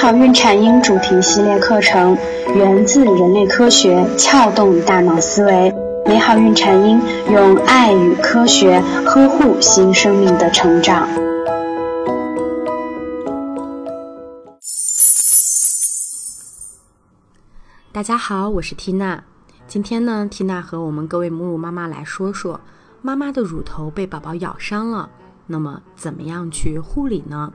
好孕产婴主题系列课程源自人类科学，撬动大脑思维。美好孕产婴用爱与科学呵护新生命的成长。大家好，我是缇娜。今天呢，缇娜和我们各位母乳妈妈来说说，妈妈的乳头被宝宝咬伤了，那么怎么样去护理呢？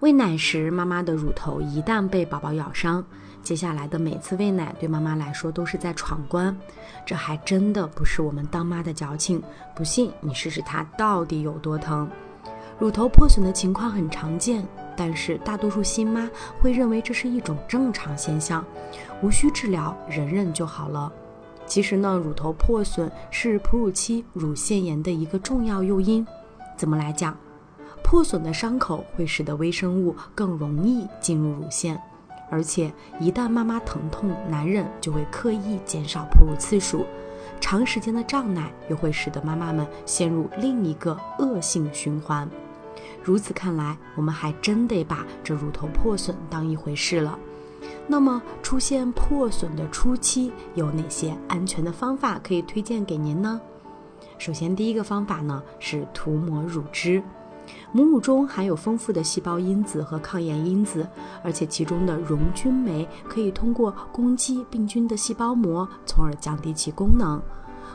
喂奶时，妈妈的乳头一旦被宝宝咬伤，接下来的每次喂奶对妈妈来说都是在闯关。这还真的不是我们当妈的矫情，不信你试试它到底有多疼。乳头破损的情况很常见，但是大多数新妈会认为这是一种正常现象，无需治疗，忍忍就好了。其实呢，乳头破损是哺乳期乳腺炎的一个重要诱因。怎么来讲？破损的伤口会使得微生物更容易进入乳腺，而且一旦妈妈疼痛难忍，就会刻意减少哺乳次数。长时间的胀奶又会使得妈妈们陷入另一个恶性循环。如此看来，我们还真得把这乳头破损当一回事了。那么，出现破损的初期有哪些安全的方法可以推荐给您呢？首先，第一个方法呢是涂抹乳汁。母乳中含有丰富的细胞因子和抗炎因子，而且其中的溶菌酶可以通过攻击病菌的细胞膜，从而降低其功能。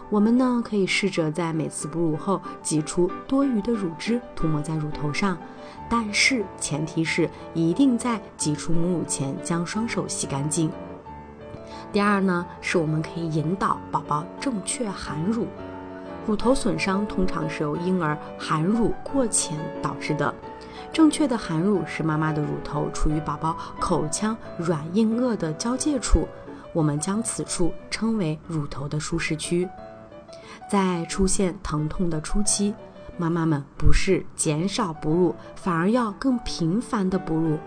我们呢可以试着在每次哺乳后挤出多余的乳汁，涂抹在乳头上，但是前提是一定在挤出母乳前将双手洗干净。第二呢，是我们可以引导宝宝正确含乳。乳头损伤通常是由婴儿含乳过浅导致的。正确的含乳是妈妈的乳头处于宝宝口腔软硬腭的交界处，我们将此处称为乳头的舒适区。在出现疼痛的初期，妈妈们不是减少哺乳，反而要更频繁的哺乳。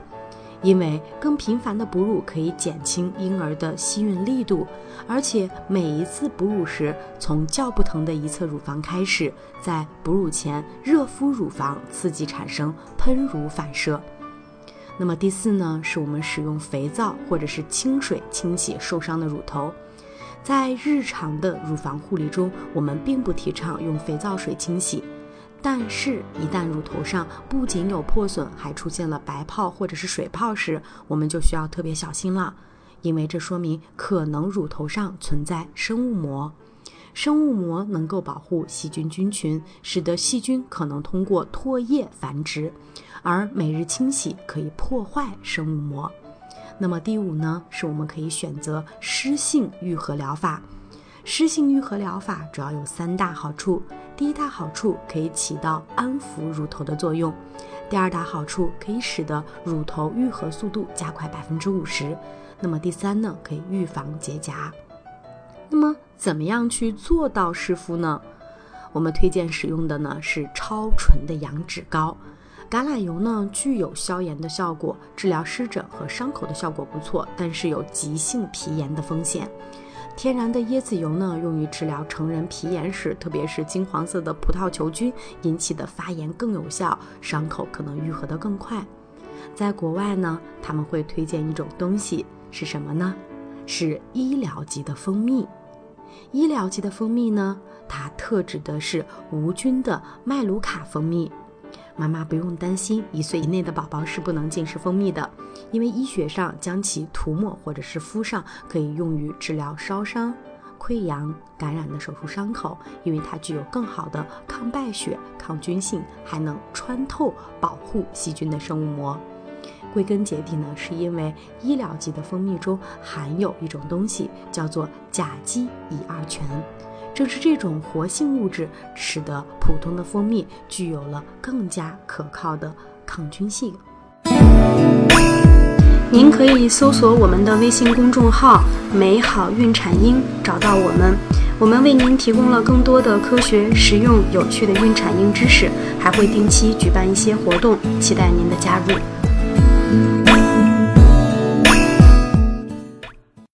因为更频繁的哺乳可以减轻婴儿的吸吮力度，而且每一次哺乳时，从较不疼的一侧乳房开始，在哺乳前热敷乳房，刺激产生喷乳反射。那么第四呢，是我们使用肥皂或者是清水清洗受伤的乳头。在日常的乳房护理中，我们并不提倡用肥皂水清洗。但是，一旦乳头上不仅有破损，还出现了白泡或者是水泡时，我们就需要特别小心了，因为这说明可能乳头上存在生物膜。生物膜能够保护细菌菌群，使得细菌可能通过唾液繁殖，而每日清洗可以破坏生物膜。那么第五呢，是我们可以选择湿性愈合疗法。湿性愈合疗法主要有三大好处。第一大好处可以起到安抚乳头的作用，第二大好处可以使得乳头愈合速度加快百分之五十，那么第三呢，可以预防结痂。那么怎么样去做到湿敷呢？我们推荐使用的呢是超纯的羊脂膏，橄榄油呢具有消炎的效果，治疗湿疹和伤口的效果不错，但是有急性皮炎的风险。天然的椰子油呢，用于治疗成人皮炎时，特别是金黄色的葡萄球菌引起的发炎更有效，伤口可能愈合得更快。在国外呢，他们会推荐一种东西，是什么呢？是医疗级的蜂蜜。医疗级的蜂蜜呢，它特指的是无菌的麦卢卡蜂蜜。妈妈不用担心，一岁以内的宝宝是不能进食蜂蜜的，因为医学上将其涂抹或者是敷上，可以用于治疗烧伤、溃疡、感染的手术伤口，因为它具有更好的抗败血、抗菌性，还能穿透保护细菌的生物膜。归根结底呢，是因为医疗级的蜂蜜中含有一种东西，叫做甲基乙二醛。正是这种活性物质，使得普通的蜂蜜具有了更加可靠的抗菌性。您可以搜索我们的微信公众号“美好孕产婴”，找到我们。我们为您提供了更多的科学、实用、有趣的孕产婴知识，还会定期举办一些活动，期待您的加入。